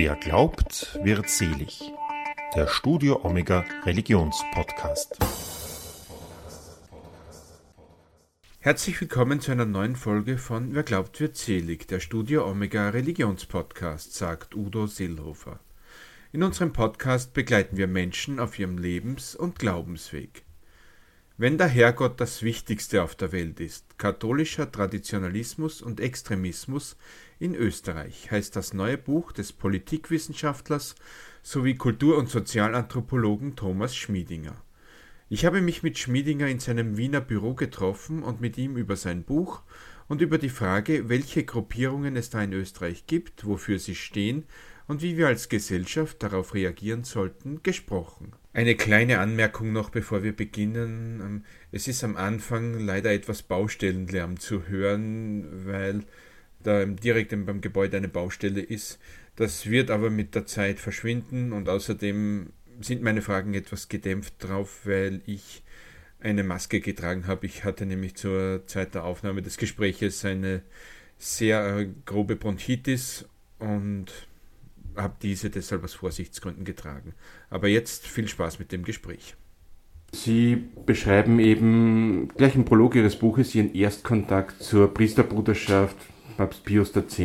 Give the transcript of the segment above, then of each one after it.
Wer glaubt, wird selig. Der Studio Omega Religionspodcast. Herzlich willkommen zu einer neuen Folge von Wer glaubt, wird selig, der Studio Omega Religionspodcast, sagt Udo Seelhofer. In unserem Podcast begleiten wir Menschen auf ihrem Lebens- und Glaubensweg. Wenn der Herrgott das Wichtigste auf der Welt ist, katholischer Traditionalismus und Extremismus in Österreich, heißt das neue Buch des Politikwissenschaftlers sowie Kultur- und Sozialanthropologen Thomas Schmiedinger. Ich habe mich mit Schmiedinger in seinem Wiener Büro getroffen und mit ihm über sein Buch und über die Frage, welche Gruppierungen es da in Österreich gibt, wofür sie stehen und wie wir als Gesellschaft darauf reagieren sollten, gesprochen. Eine kleine Anmerkung noch, bevor wir beginnen. Ähm, es ist am Anfang leider etwas Baustellenlärm zu hören, weil da direkt beim Gebäude eine Baustelle ist. Das wird aber mit der Zeit verschwinden und außerdem sind meine Fragen etwas gedämpft drauf, weil ich eine Maske getragen habe. Ich hatte nämlich zur Zeit der Aufnahme des Gespräches eine sehr äh, grobe Bronchitis und habe diese deshalb aus Vorsichtsgründen getragen. Aber jetzt viel Spaß mit dem Gespräch. Sie beschreiben eben gleich im Prolog Ihres Buches Ihren Erstkontakt zur Priesterbruderschaft Papst Pius X.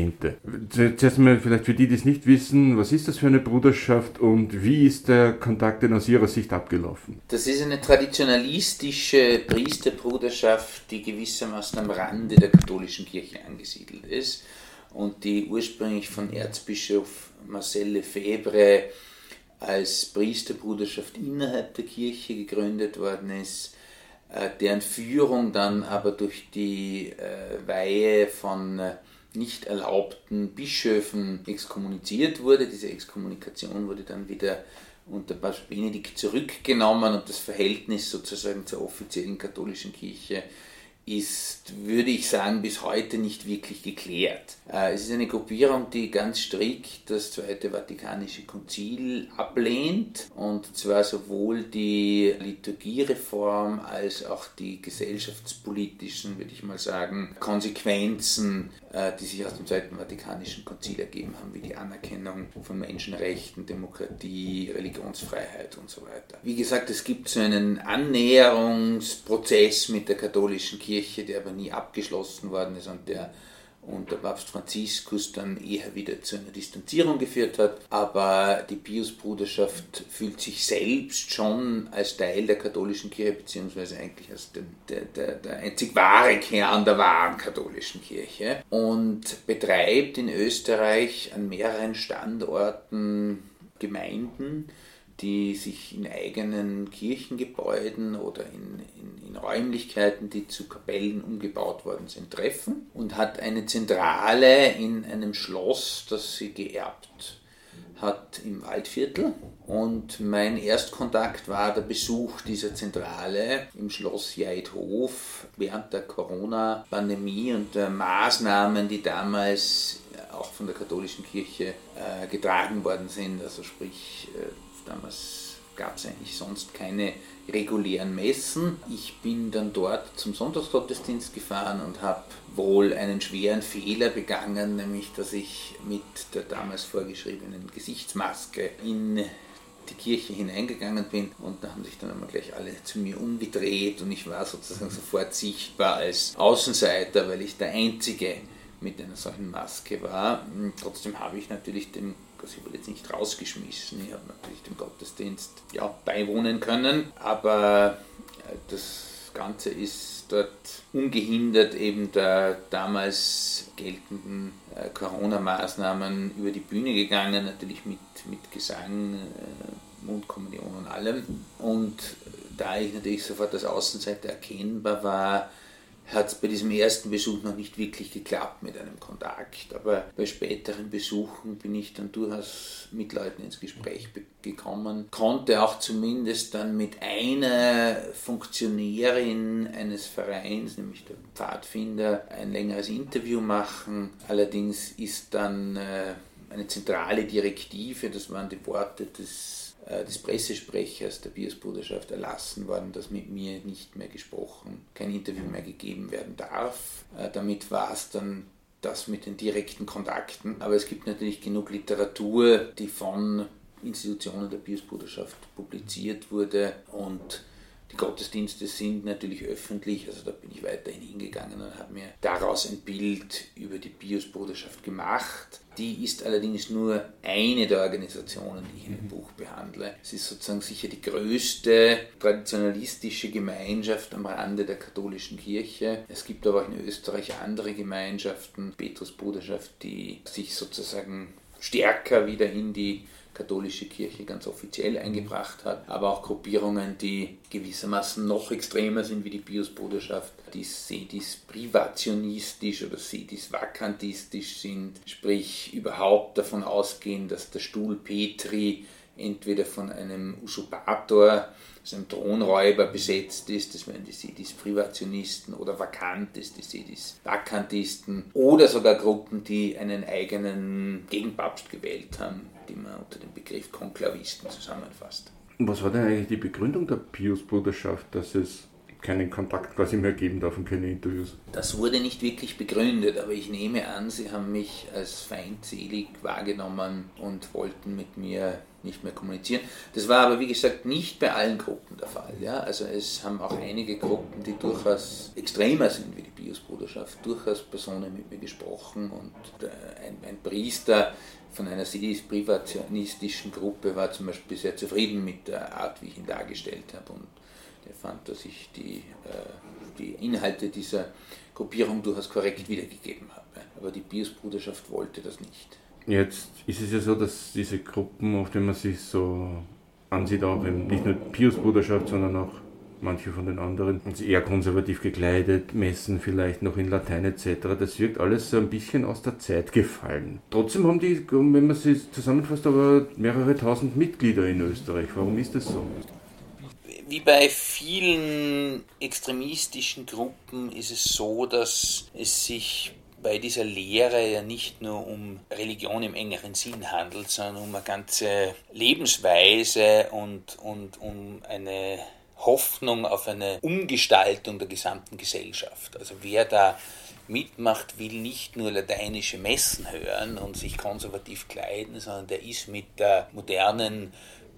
Zuerst einmal vielleicht für die, die es nicht wissen, was ist das für eine Bruderschaft und wie ist der Kontakt denn aus Ihrer Sicht abgelaufen? Das ist eine traditionalistische Priesterbruderschaft, die gewissermaßen am Rande der katholischen Kirche angesiedelt ist und die ursprünglich von Erzbischof Marcel Lefebvre als Priesterbruderschaft innerhalb der Kirche gegründet worden ist, äh, deren Führung dann aber durch die äh, Weihe von äh, nicht erlaubten Bischöfen exkommuniziert wurde. Diese Exkommunikation wurde dann wieder unter Papst Benedikt zurückgenommen und das Verhältnis sozusagen zur offiziellen katholischen Kirche ist, würde ich sagen, bis heute nicht wirklich geklärt. Äh, es ist eine Gruppierung, die ganz strikt das Zweite Vatikanische Konzil ablehnt und zwar sowohl die Liturgiereform als auch die gesellschaftspolitischen, würde ich mal sagen, Konsequenzen, die sich aus dem Zweiten Vatikanischen Konzil ergeben haben, wie die Anerkennung von Menschenrechten, Demokratie, Religionsfreiheit und so weiter. Wie gesagt, es gibt so einen Annäherungsprozess mit der katholischen Kirche, Kirche, der aber nie abgeschlossen worden ist und der unter Papst Franziskus dann eher wieder zu einer Distanzierung geführt hat. Aber die Pius-Bruderschaft fühlt sich selbst schon als Teil der katholischen Kirche, beziehungsweise eigentlich als der, der, der, der einzig wahre Kern der wahren katholischen Kirche und betreibt in Österreich an mehreren Standorten Gemeinden, die sich in eigenen Kirchengebäuden oder in, in, Räumlichkeiten, die zu Kapellen umgebaut worden sind, treffen und hat eine Zentrale in einem Schloss, das sie geerbt hat im Waldviertel. Und mein Erstkontakt war der Besuch dieser Zentrale im Schloss Jeidhof während der Corona-Pandemie und der Maßnahmen, die damals auch von der katholischen Kirche äh, getragen worden sind, also sprich äh, Damals gab es eigentlich sonst keine regulären Messen. Ich bin dann dort zum Sonntagsgottesdienst gefahren und habe wohl einen schweren Fehler begangen, nämlich dass ich mit der damals vorgeschriebenen Gesichtsmaske in die Kirche hineingegangen bin und da haben sich dann einmal gleich alle zu mir umgedreht und ich war sozusagen sofort sichtbar als Außenseiter, weil ich der Einzige mit einer solchen Maske war. Trotzdem habe ich natürlich dem also ich wurde jetzt nicht rausgeschmissen, ich habe natürlich dem Gottesdienst ja, beiwohnen können, aber äh, das Ganze ist dort ungehindert eben der damals geltenden äh, Corona-Maßnahmen über die Bühne gegangen, natürlich mit, mit Gesang, äh, Mundkommunion und allem. Und da ich natürlich sofort als Außenseiter erkennbar war, hat es bei diesem ersten Besuch noch nicht wirklich geklappt mit einem Kontakt. Aber bei späteren Besuchen bin ich dann durchaus mit Leuten ins Gespräch gekommen, konnte auch zumindest dann mit einer Funktionärin eines Vereins, nämlich der Pfadfinder, ein längeres Interview machen. Allerdings ist dann äh, eine zentrale Direktive, das waren die Worte des äh, des Pressesprechers der Biersbruderschaft erlassen worden, dass mit mir nicht mehr gesprochen, kein Interview mehr gegeben werden darf. Äh, damit war es dann das mit den direkten Kontakten. Aber es gibt natürlich genug Literatur, die von Institutionen der Piusbruderschaft publiziert wurde und die Gottesdienste sind natürlich öffentlich, also da bin ich weiterhin hingegangen und habe mir daraus ein Bild über die Piusbruderschaft gemacht. Die ist allerdings nur eine der Organisationen, die ich in dem Buch behandle. Es ist sozusagen sicher die größte traditionalistische Gemeinschaft am Rande der katholischen Kirche. Es gibt aber auch in Österreich andere Gemeinschaften, Petrusbruderschaft, die sich sozusagen stärker wieder in die katholische Kirche ganz offiziell eingebracht hat, aber auch Gruppierungen, die gewissermaßen noch extremer sind wie die Piusbruderschaft, die sedis privationistisch oder sedis vakantistisch sind, sprich überhaupt davon ausgehen, dass der Stuhl Petri entweder von einem Usurpator dass ein Thronräuber besetzt ist, das wären die Sedis-Privationisten oder vakant ist, die Sedis-Vakantisten oder sogar Gruppen, die einen eigenen Gegenpapst gewählt haben, die man unter dem Begriff Konklavisten zusammenfasst. Was war denn eigentlich die Begründung der Pius-Bruderschaft, dass es keinen Kontakt quasi mehr geben darf und keine Interviews. Das wurde nicht wirklich begründet, aber ich nehme an, Sie haben mich als feindselig wahrgenommen und wollten mit mir nicht mehr kommunizieren. Das war aber, wie gesagt, nicht bei allen Gruppen der Fall. Ja? Also es haben auch einige Gruppen, die durchaus extremer sind wie die Biosbruderschaft, durchaus Personen mit mir gesprochen und äh, ein, ein Priester von einer privationistischen Gruppe war zum Beispiel sehr zufrieden mit der Art, wie ich ihn dargestellt habe und der fand, dass ich die, äh, die Inhalte dieser Gruppierung durchaus korrekt wiedergegeben habe. Aber die Biosbruderschaft wollte das nicht. Jetzt ist es ja so, dass diese Gruppen, auf denen man sich so ansieht, auch nicht nur Pius-Bruderschaft, sondern auch manche von den anderen, eher konservativ gekleidet, messen vielleicht noch in Latein etc. Das wirkt alles so ein bisschen aus der Zeit gefallen. Trotzdem haben die, wenn man sie zusammenfasst, aber mehrere tausend Mitglieder in Österreich. Warum ist das so? Wie bei vielen extremistischen Gruppen ist es so, dass es sich bei dieser Lehre ja nicht nur um Religion im engeren Sinn handelt, sondern um eine ganze Lebensweise und, und um eine Hoffnung auf eine Umgestaltung der gesamten Gesellschaft. Also wer da mitmacht, will nicht nur lateinische Messen hören und sich konservativ kleiden, sondern der ist mit der modernen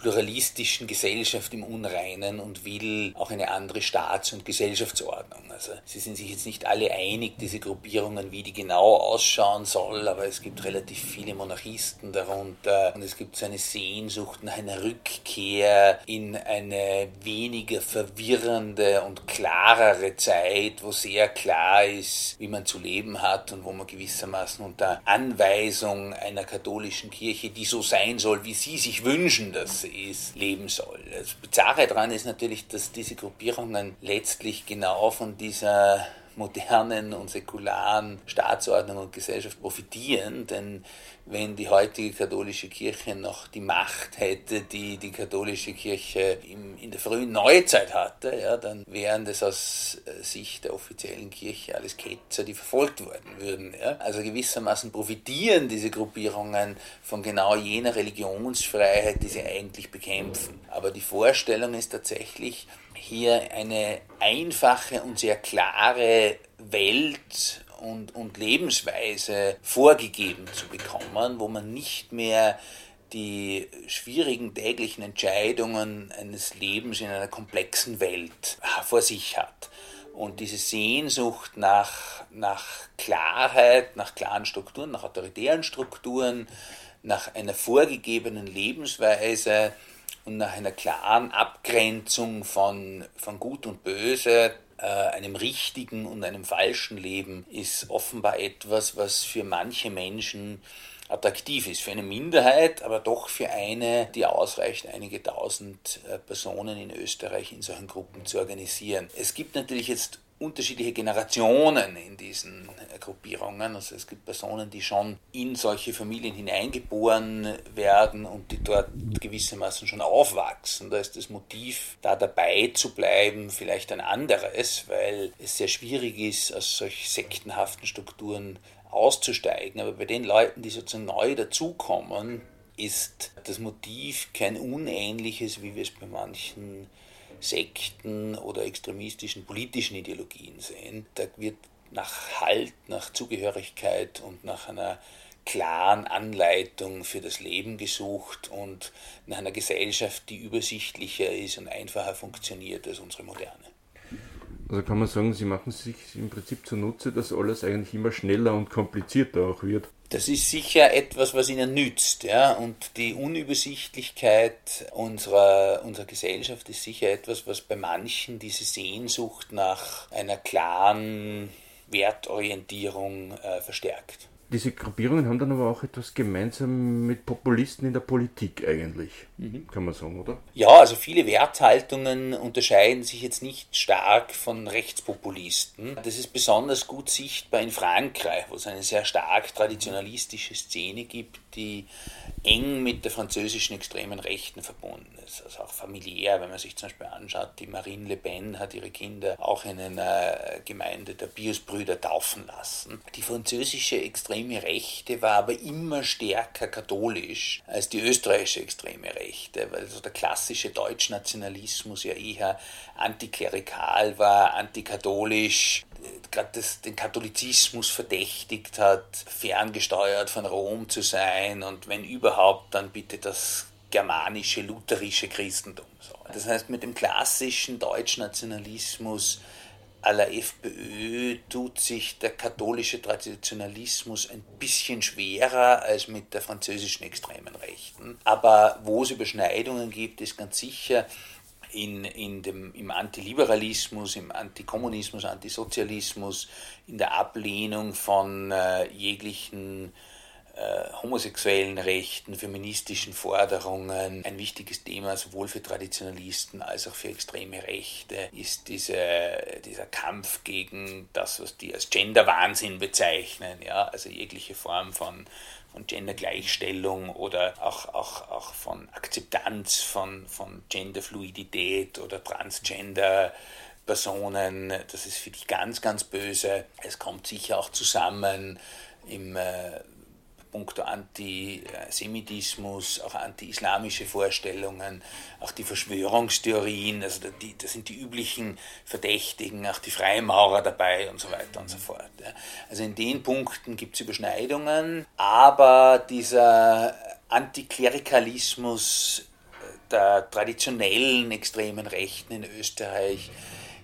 pluralistischen Gesellschaft im Unreinen und will auch eine andere Staats- und Gesellschaftsordnung. Also sie sind sich jetzt nicht alle einig, diese Gruppierungen, wie die genau ausschauen soll, aber es gibt relativ viele Monarchisten darunter und es gibt so eine Sehnsucht nach einer Rückkehr in eine weniger verwirrende und klarere Zeit, wo sehr klar ist, wie man zu leben hat und wo man gewissermaßen unter Anweisung einer katholischen Kirche, die so sein soll, wie sie sich wünschen, dass ist, leben soll. Das Bizarre daran ist natürlich, dass diese Gruppierungen letztlich genau von dieser modernen und säkularen Staatsordnung und Gesellschaft profitieren, denn wenn die heutige katholische Kirche noch die Macht hätte, die die katholische Kirche in der frühen Neuzeit hatte, ja, dann wären das aus äh, Sicht der offiziellen Kirche alles Ketzer, die verfolgt worden würden. Ja. Also gewissermaßen profitieren diese Gruppierungen von genau jener Religionsfreiheit, die sie eigentlich bekämpfen. Aber die Vorstellung ist tatsächlich, hier eine einfache und sehr klare Welt und, und Lebensweise vorgegeben zu bekommen, wo man nicht mehr die schwierigen täglichen Entscheidungen eines Lebens in einer komplexen Welt vor sich hat. Und diese Sehnsucht nach, nach Klarheit, nach klaren Strukturen, nach autoritären Strukturen, nach einer vorgegebenen Lebensweise und nach einer klaren Abgrenzung von, von Gut und Böse, äh, einem richtigen und einem falschen Leben ist offenbar etwas, was für manche Menschen attraktiv ist. Für eine Minderheit, aber doch für eine, die ausreicht, einige tausend äh, Personen in Österreich in solchen Gruppen zu organisieren. Es gibt natürlich jetzt unterschiedliche Generationen in diesen Gruppierungen. Also es gibt Personen, die schon in solche Familien hineingeboren werden und die dort gewissermaßen schon aufwachsen. Da ist das Motiv, da dabei zu bleiben, vielleicht ein anderes, weil es sehr schwierig ist, aus solch sektenhaften Strukturen auszusteigen. Aber bei den Leuten, die sozusagen neu dazukommen, ist das Motiv kein unähnliches, wie wir es bei manchen Sekten oder extremistischen politischen Ideologien sehen. Da wird nach Halt, nach Zugehörigkeit und nach einer klaren Anleitung für das Leben gesucht und nach einer Gesellschaft, die übersichtlicher ist und einfacher funktioniert als unsere moderne. Also kann man sagen, Sie machen sich im Prinzip zunutze, dass alles eigentlich immer schneller und komplizierter auch wird. Das ist sicher etwas, was ihnen nützt. Ja? Und die Unübersichtlichkeit unserer, unserer Gesellschaft ist sicher etwas, was bei manchen diese Sehnsucht nach einer klaren Wertorientierung äh, verstärkt. Diese Gruppierungen haben dann aber auch etwas gemeinsam mit Populisten in der Politik eigentlich, mhm. kann man sagen, oder? Ja, also viele Werthaltungen unterscheiden sich jetzt nicht stark von Rechtspopulisten. Das ist besonders gut sichtbar in Frankreich, wo es eine sehr stark traditionalistische Szene gibt, die eng mit der französischen extremen Rechten verbunden ist. Also auch familiär, wenn man sich zum Beispiel anschaut, die Marine Le Pen hat ihre Kinder auch in einer Gemeinde der Pius-Brüder taufen lassen. Die französische extreme Rechte war aber immer stärker katholisch als die österreichische extreme Rechte, weil so der klassische Deutschnationalismus ja eher antiklerikal war, antikatholisch, gerade den Katholizismus verdächtigt hat, ferngesteuert von Rom zu sein und wenn überhaupt, dann bitte das germanische, lutherische Christentum. Das heißt, mit dem klassischen Deutschnationalismus aller FPÖ tut sich der katholische Traditionalismus ein bisschen schwerer als mit der französischen extremen Rechten. Aber wo es Überschneidungen gibt, ist ganz sicher in, in dem, im Antiliberalismus, im Antikommunismus, Antisozialismus, in der Ablehnung von äh, jeglichen äh, homosexuellen Rechten, feministischen Forderungen. Ein wichtiges Thema sowohl für Traditionalisten als auch für extreme Rechte ist diese, dieser Kampf gegen das, was die als Genderwahnsinn bezeichnen, ja, also jegliche Form von von Gendergleichstellung oder auch, auch, auch von Akzeptanz von, von Genderfluidität oder Transgender. Personen, das ist für dich ganz, ganz böse. Es kommt sicher auch zusammen im äh, puncto Antisemitismus, auch anti-islamische Vorstellungen, auch die Verschwörungstheorien, also die, das sind die üblichen Verdächtigen, auch die Freimaurer dabei und so weiter und so fort. Also in den Punkten gibt es Überschneidungen, aber dieser Antiklerikalismus der traditionellen extremen Rechten in Österreich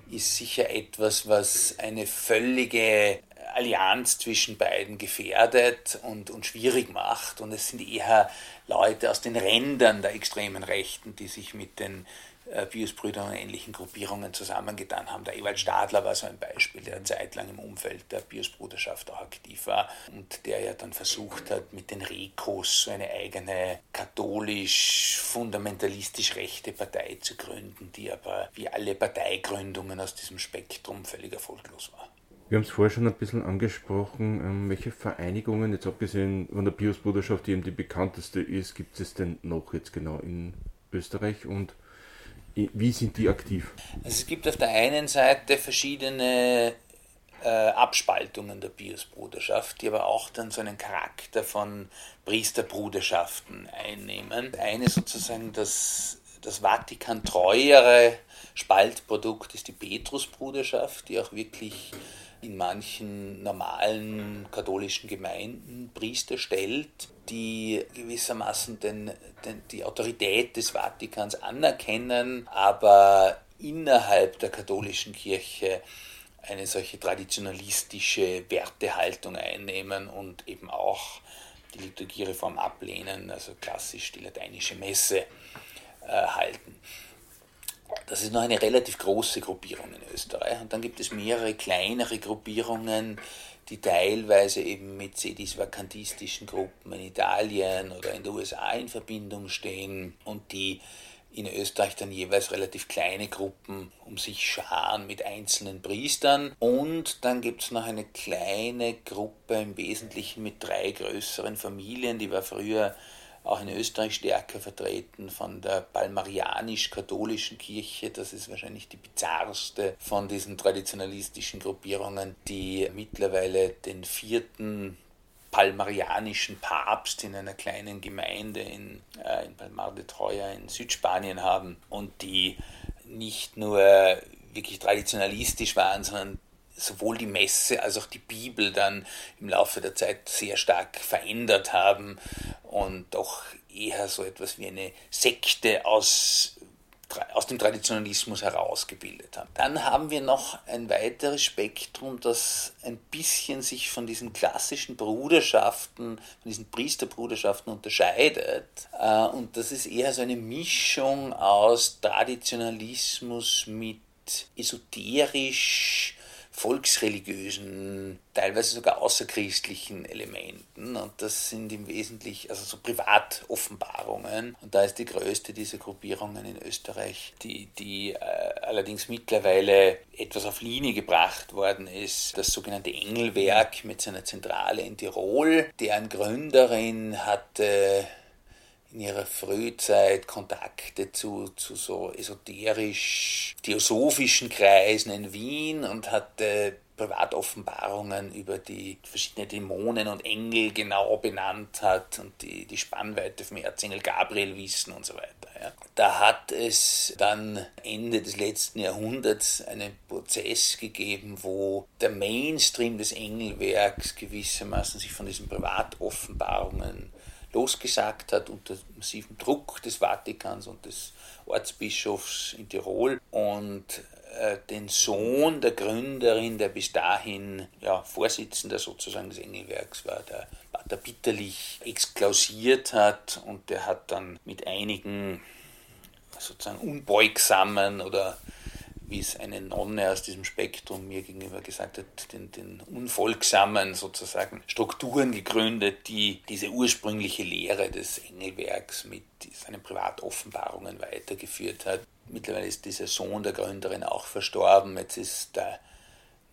ist sicher etwas, was eine völlige Allianz zwischen beiden gefährdet und, und schwierig macht. Und es sind eher Leute aus den Rändern der extremen Rechten, die sich mit den äh, Pius-Brüdern und ähnlichen Gruppierungen zusammengetan haben. Der Ewald Stadler war so ein Beispiel, der zeitlang im Umfeld der Pius-Bruderschaft auch aktiv war und der ja dann versucht hat, mit den Rekos so eine eigene katholisch-fundamentalistisch rechte Partei zu gründen, die aber wie alle Parteigründungen aus diesem Spektrum völlig erfolglos war. Wir haben es vorher schon ein bisschen angesprochen, ähm, welche Vereinigungen, jetzt abgesehen von der Pius-Bruderschaft, die eben die bekannteste ist, gibt es denn noch jetzt genau in Österreich und wie sind die aktiv? Also es gibt auf der einen Seite verschiedene äh, Abspaltungen der Pius-Bruderschaft, die aber auch dann so einen Charakter von Priesterbruderschaften einnehmen. Eine sozusagen das, das Vatikan treuere Spaltprodukt ist die Petrusbruderschaft, die auch wirklich in manchen normalen katholischen Gemeinden Priester stellt, die gewissermaßen den, den, die Autorität des Vatikans anerkennen, aber innerhalb der katholischen Kirche eine solche traditionalistische Wertehaltung einnehmen und eben auch die Liturgiereform ablehnen, also klassisch die lateinische Messe äh, halten. Das ist noch eine relativ große Gruppierung in Österreich. Und dann gibt es mehrere kleinere Gruppierungen, die teilweise eben mit sedisvakantistischen Gruppen in Italien oder in den USA in Verbindung stehen und die in Österreich dann jeweils relativ kleine Gruppen um sich scharen mit einzelnen Priestern. Und dann gibt es noch eine kleine Gruppe, im Wesentlichen mit drei größeren Familien, die war früher auch in Österreich stärker vertreten von der palmarianisch-katholischen Kirche. Das ist wahrscheinlich die bizarrste von diesen traditionalistischen Gruppierungen, die mittlerweile den vierten palmarianischen Papst in einer kleinen Gemeinde in, äh, in Palmar de Troya in Südspanien haben und die nicht nur wirklich traditionalistisch waren, sondern sowohl die Messe als auch die Bibel dann im Laufe der Zeit sehr stark verändert haben und doch eher so etwas wie eine Sekte aus aus dem Traditionalismus herausgebildet haben. Dann haben wir noch ein weiteres Spektrum, das ein bisschen sich von diesen klassischen Bruderschaften, von diesen Priesterbruderschaften unterscheidet. Äh, und das ist eher so eine Mischung aus Traditionalismus mit esoterisch volksreligiösen, teilweise sogar außerchristlichen Elementen. Und das sind im Wesentlichen also so Privatoffenbarungen. Und da ist die größte dieser Gruppierungen in Österreich, die, die äh, allerdings mittlerweile etwas auf Linie gebracht worden ist, das sogenannte Engelwerk mit seiner Zentrale in Tirol. Deren Gründerin hatte in ihrer Frühzeit Kontakte zu, zu so esoterisch-theosophischen Kreisen in Wien und hatte Privatoffenbarungen über die verschiedenen Dämonen und Engel genau benannt hat und die, die Spannweite vom Erzengel Gabriel wissen und so weiter. Ja. Da hat es dann Ende des letzten Jahrhunderts einen Prozess gegeben, wo der Mainstream des Engelwerks gewissermaßen sich von diesen Privatoffenbarungen losgesagt hat unter massivem Druck des Vatikans und des Ortsbischofs in Tirol und äh, den Sohn der Gründerin, der bis dahin ja, Vorsitzender sozusagen des Engelwerks war, der Pater Bitterlich, exklausiert hat und der hat dann mit einigen sozusagen unbeugsamen oder wie es eine Nonne aus diesem Spektrum mir gegenüber gesagt hat, den, den unfolgsamen sozusagen Strukturen gegründet, die diese ursprüngliche Lehre des Engelwerks mit seinen Privatoffenbarungen weitergeführt hat. Mittlerweile ist dieser Sohn der Gründerin auch verstorben. Jetzt ist der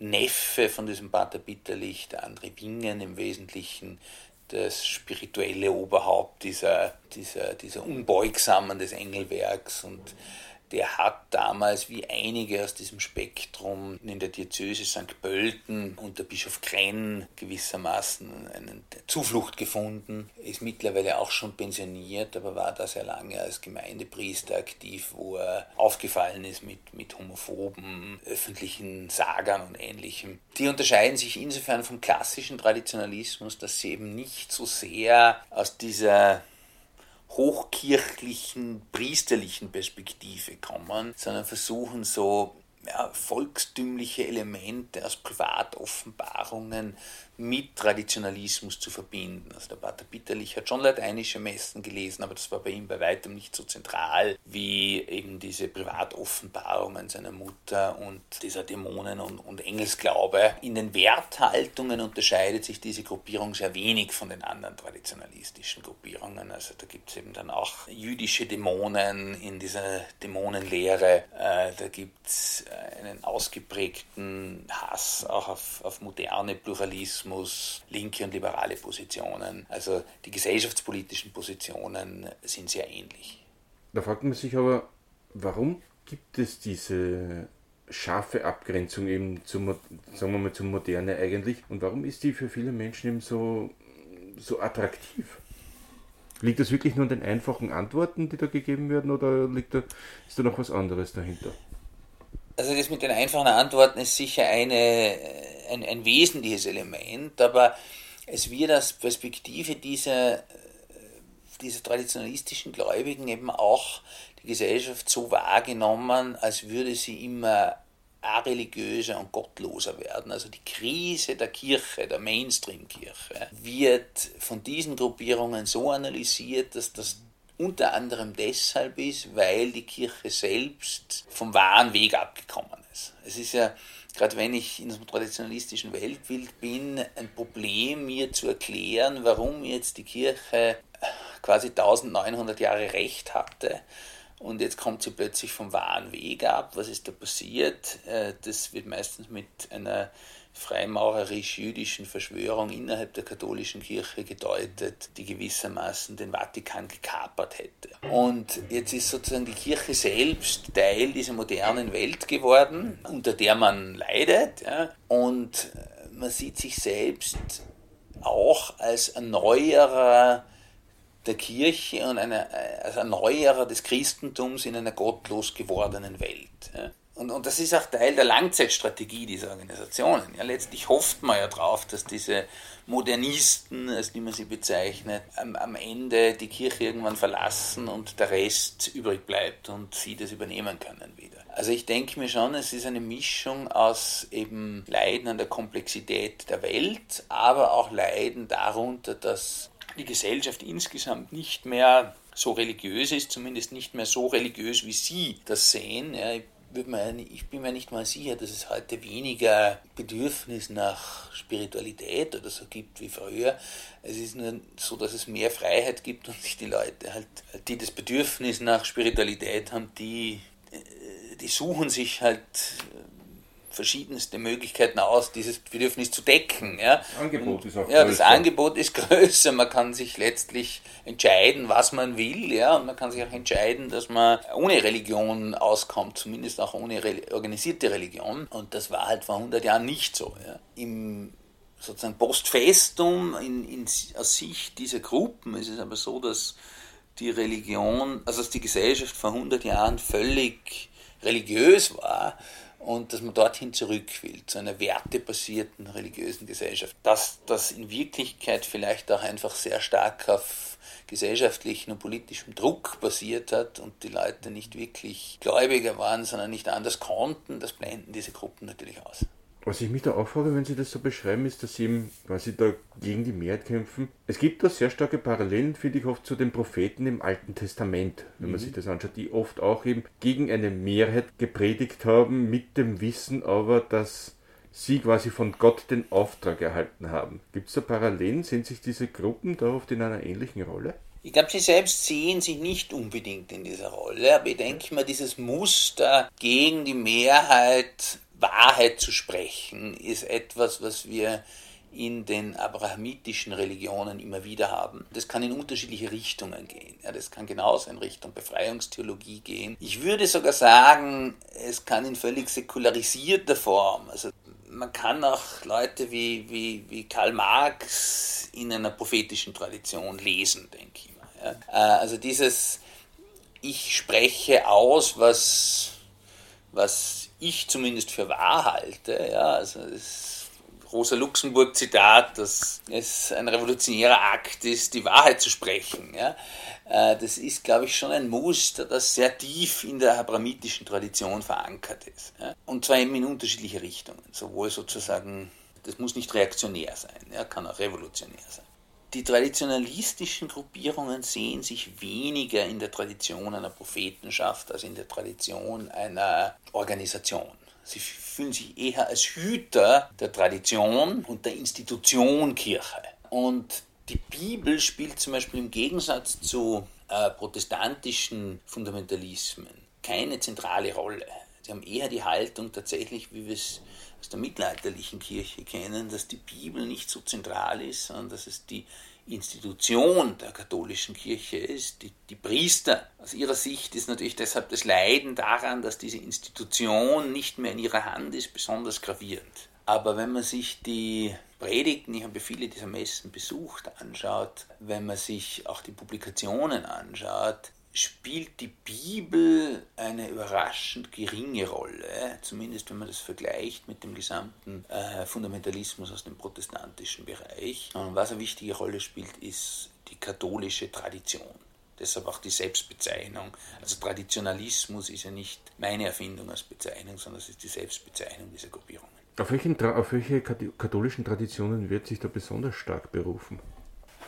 Neffe von diesem Pater Bitterlich, der André Wingen im Wesentlichen, das spirituelle Oberhaupt dieser, dieser, dieser Unbeugsamen des Engelwerks und der hat damals, wie einige aus diesem Spektrum in der Diözese St. Pölten unter Bischof Krenn gewissermaßen eine Zuflucht gefunden, ist mittlerweile auch schon pensioniert, aber war da sehr lange als Gemeindepriester aktiv, wo er aufgefallen ist mit, mit homophoben öffentlichen Sagern und ähnlichem. Die unterscheiden sich insofern vom klassischen Traditionalismus, dass sie eben nicht so sehr aus dieser hochkirchlichen, priesterlichen Perspektive kommen, sondern versuchen so ja, volkstümliche Elemente aus Privatoffenbarungen mit Traditionalismus zu verbinden. Also der Pater Bitterlich hat schon lateinische Messen gelesen, aber das war bei ihm bei weitem nicht so zentral wie eben diese Privatoffenbarungen seiner Mutter und dieser Dämonen- und, und Engelsglaube. In den Werthaltungen unterscheidet sich diese Gruppierung sehr wenig von den anderen traditionalistischen Gruppierungen. Also da gibt es eben dann auch jüdische Dämonen in dieser Dämonenlehre. Äh, da gibt es einen ausgeprägten Hass auch auf, auf moderne Pluralismus linke und liberale Positionen. Also die gesellschaftspolitischen Positionen sind sehr ähnlich. Da fragt man sich aber, warum gibt es diese scharfe Abgrenzung eben zum, sagen wir mal, zum Moderne eigentlich und warum ist die für viele Menschen eben so, so attraktiv? Liegt das wirklich nur an den einfachen Antworten, die da gegeben werden oder liegt da, ist da noch was anderes dahinter? Also das mit den einfachen Antworten ist sicher eine, ein, ein wesentliches Element, aber es wird aus Perspektive dieser, dieser traditionalistischen Gläubigen eben auch die Gesellschaft so wahrgenommen, als würde sie immer areligiöser und gottloser werden. Also die Krise der Kirche, der Mainstream-Kirche, wird von diesen Gruppierungen so analysiert, dass das unter anderem deshalb ist, weil die Kirche selbst vom wahren Weg abgekommen ist. Es ist ja, gerade wenn ich in einem traditionalistischen Weltbild bin, ein Problem, mir zu erklären, warum jetzt die Kirche quasi 1900 Jahre Recht hatte und jetzt kommt sie plötzlich vom wahren Weg ab. Was ist da passiert? Äh, das wird meistens mit einer freimaurerisch-jüdischen Verschwörung innerhalb der katholischen Kirche gedeutet, die gewissermaßen den Vatikan gekapert hätte. Und jetzt ist sozusagen die Kirche selbst Teil dieser modernen Welt geworden, unter der man leidet. Ja, und man sieht sich selbst auch als Erneuerer der Kirche und eine, als Erneuerer des Christentums in einer gottlos gewordenen Welt. Ja. Und, und das ist auch Teil der Langzeitstrategie dieser Organisationen. Ja, letztlich hofft man ja darauf, dass diese Modernisten, als die man sie bezeichnet, am, am Ende die Kirche irgendwann verlassen und der Rest übrig bleibt und sie das übernehmen können wieder. Also ich denke mir schon, es ist eine Mischung aus eben Leiden an der Komplexität der Welt, aber auch Leiden darunter, dass die Gesellschaft insgesamt nicht mehr so religiös ist, zumindest nicht mehr so religiös, wie Sie das sehen. Ja, ich bin mir nicht mal sicher, dass es heute weniger Bedürfnis nach Spiritualität oder so gibt wie früher. Es ist nur so, dass es mehr Freiheit gibt und sich die Leute halt, die das Bedürfnis nach Spiritualität haben, die, äh, die suchen sich halt verschiedenste Möglichkeiten aus, dieses Bedürfnis zu decken. Ja. Das Angebot ist auch ja, größer. das Angebot ist größer. Man kann sich letztlich entscheiden, was man will, ja, und man kann sich auch entscheiden, dass man ohne Religion auskommt, zumindest auch ohne organisierte Religion. Und das war halt vor 100 Jahren nicht so. Ja. Im sozusagen Postfestum in, in, aus Sicht dieser Gruppen ist es aber so, dass die Religion, also dass die Gesellschaft vor 100 Jahren völlig religiös war und dass man dorthin zurück will, zu einer wertebasierten religiösen Gesellschaft. Dass das in Wirklichkeit vielleicht auch einfach sehr stark auf gesellschaftlichen und politischem Druck basiert hat und die Leute nicht wirklich Gläubiger waren, sondern nicht anders konnten, das blenden diese Gruppen natürlich aus. Was ich mich da auch frage, wenn Sie das so beschreiben, ist, dass Sie eben quasi da gegen die Mehrheit kämpfen. Es gibt da sehr starke Parallelen, finde ich, oft zu den Propheten im Alten Testament, wenn man mhm. sich das anschaut, die oft auch eben gegen eine Mehrheit gepredigt haben, mit dem Wissen aber, dass sie quasi von Gott den Auftrag erhalten haben. Gibt es da Parallelen? Sind sich diese Gruppen da oft in einer ähnlichen Rolle? Ich glaube, sie selbst sehen sich nicht unbedingt in dieser Rolle, aber ich denke mal, dieses Muster gegen die Mehrheit Wahrheit zu sprechen, ist etwas, was wir in den abrahamitischen Religionen immer wieder haben. Das kann in unterschiedliche Richtungen gehen. Ja, das kann genauso in Richtung Befreiungstheologie gehen. Ich würde sogar sagen, es kann in völlig säkularisierter Form. Also man kann auch Leute wie, wie, wie Karl Marx in einer prophetischen Tradition lesen, denke ich mal. Ja. Äh, also dieses Ich spreche aus, was, was ich zumindest für wahr halte. Ja, also das Rosa Luxemburg-Zitat, dass es ein revolutionärer Akt ist, die Wahrheit zu sprechen. Ja. Äh, das ist, glaube ich, schon ein Muster, das sehr tief in der abramitischen Tradition verankert ist. Ja. Und zwar eben in unterschiedliche Richtungen. Sowohl sozusagen, das muss nicht reaktionär sein, ja, kann auch revolutionär sein. Die traditionalistischen Gruppierungen sehen sich weniger in der Tradition einer Prophetenschaft als in der Tradition einer Organisation. Sie fühlen sich eher als Hüter der Tradition und der Institution Kirche. Und die Bibel spielt zum Beispiel im Gegensatz zu äh, protestantischen Fundamentalismen keine zentrale Rolle. Sie haben eher die Haltung tatsächlich, wie wir es aus der mittelalterlichen Kirche kennen, dass die Bibel nicht so zentral ist, sondern dass es die Institution der katholischen Kirche ist, die, die Priester. Aus ihrer Sicht ist natürlich deshalb das Leiden daran, dass diese Institution nicht mehr in ihrer Hand ist, besonders gravierend. Aber wenn man sich die Predigten, ich habe viele dieser Messen besucht, anschaut, wenn man sich auch die Publikationen anschaut, spielt die Bibel eine überraschend geringe Rolle, zumindest wenn man das vergleicht mit dem gesamten äh, Fundamentalismus aus dem protestantischen Bereich. Und was eine wichtige Rolle spielt, ist die katholische Tradition. Deshalb auch die Selbstbezeichnung. Also Traditionalismus ist ja nicht meine Erfindung als Bezeichnung, sondern es ist die Selbstbezeichnung dieser Gruppierungen. Auf, welchen, auf welche katholischen Traditionen wird sich da besonders stark berufen?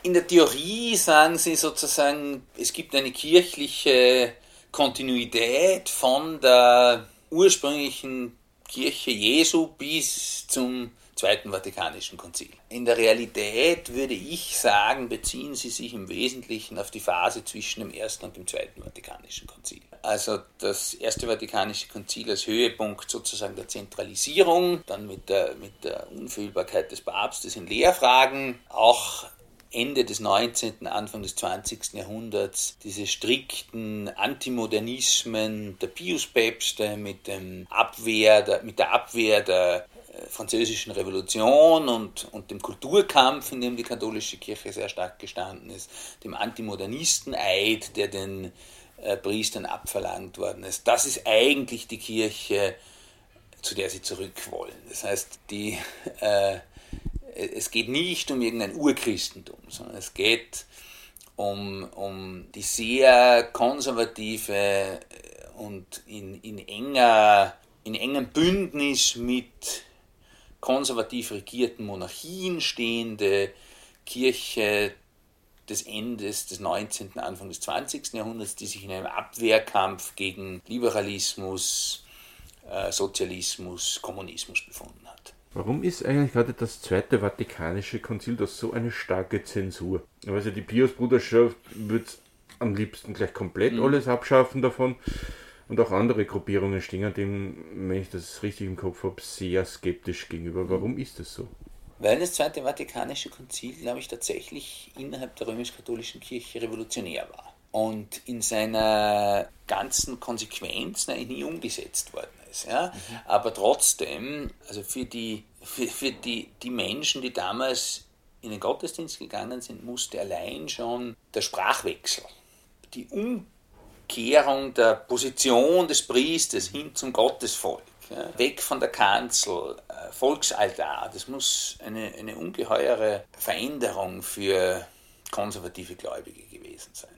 In der Theorie sagen sie sozusagen, es gibt eine kirchliche Kontinuität von der ursprünglichen Kirche Jesu bis zum Zweiten Vatikanischen Konzil. In der Realität würde ich sagen, beziehen sie sich im Wesentlichen auf die Phase zwischen dem Ersten und dem Zweiten Vatikanischen Konzil. Also das Erste Vatikanische Konzil als Höhepunkt sozusagen der Zentralisierung, dann mit der, mit der Unfehlbarkeit des Papstes in Lehrfragen, auch Ende des 19., Anfang des 20. Jahrhunderts diese strikten Antimodernismen der Piuspäpste mit, der, mit der Abwehr der äh, französischen Revolution und, und dem Kulturkampf, in dem die katholische Kirche sehr stark gestanden ist, dem Antimodernisteneid, der den äh, Priestern abverlangt worden ist. Das ist eigentlich die Kirche, zu der sie zurück wollen. Das heißt, die, äh, es geht nicht um irgendein Urchristentum, sondern es geht um, um die sehr konservative und in, in, enger, in engem Bündnis mit konservativ regierten Monarchien stehende Kirche des Endes des 19., Anfang des 20. Jahrhunderts, die sich in einem Abwehrkampf gegen Liberalismus, äh, Sozialismus, Kommunismus befunden hat. Warum ist eigentlich gerade das Zweite Vatikanische Konzil das so eine starke Zensur? Also die Pius-Bruderschaft würde am liebsten gleich komplett mhm. alles abschaffen davon. Und auch andere Gruppierungen stehen dem, wenn ich das richtig im Kopf habe, sehr skeptisch gegenüber. Warum ist das so? Weil das Zweite Vatikanische Konzil, glaube ich, tatsächlich innerhalb der römisch-katholischen Kirche revolutionär war und in seiner ganzen Konsequenz nie umgesetzt worden ist. Ja? Mhm. Aber trotzdem, also für, die, für, für die, die Menschen, die damals in den Gottesdienst gegangen sind, musste allein schon der Sprachwechsel, die Umkehrung der Position des Priesters hin zum Gottesvolk, ja, weg von der Kanzel, äh, Volksaltar. Das muss eine, eine ungeheure Veränderung für konservative Gläubige gewesen sein.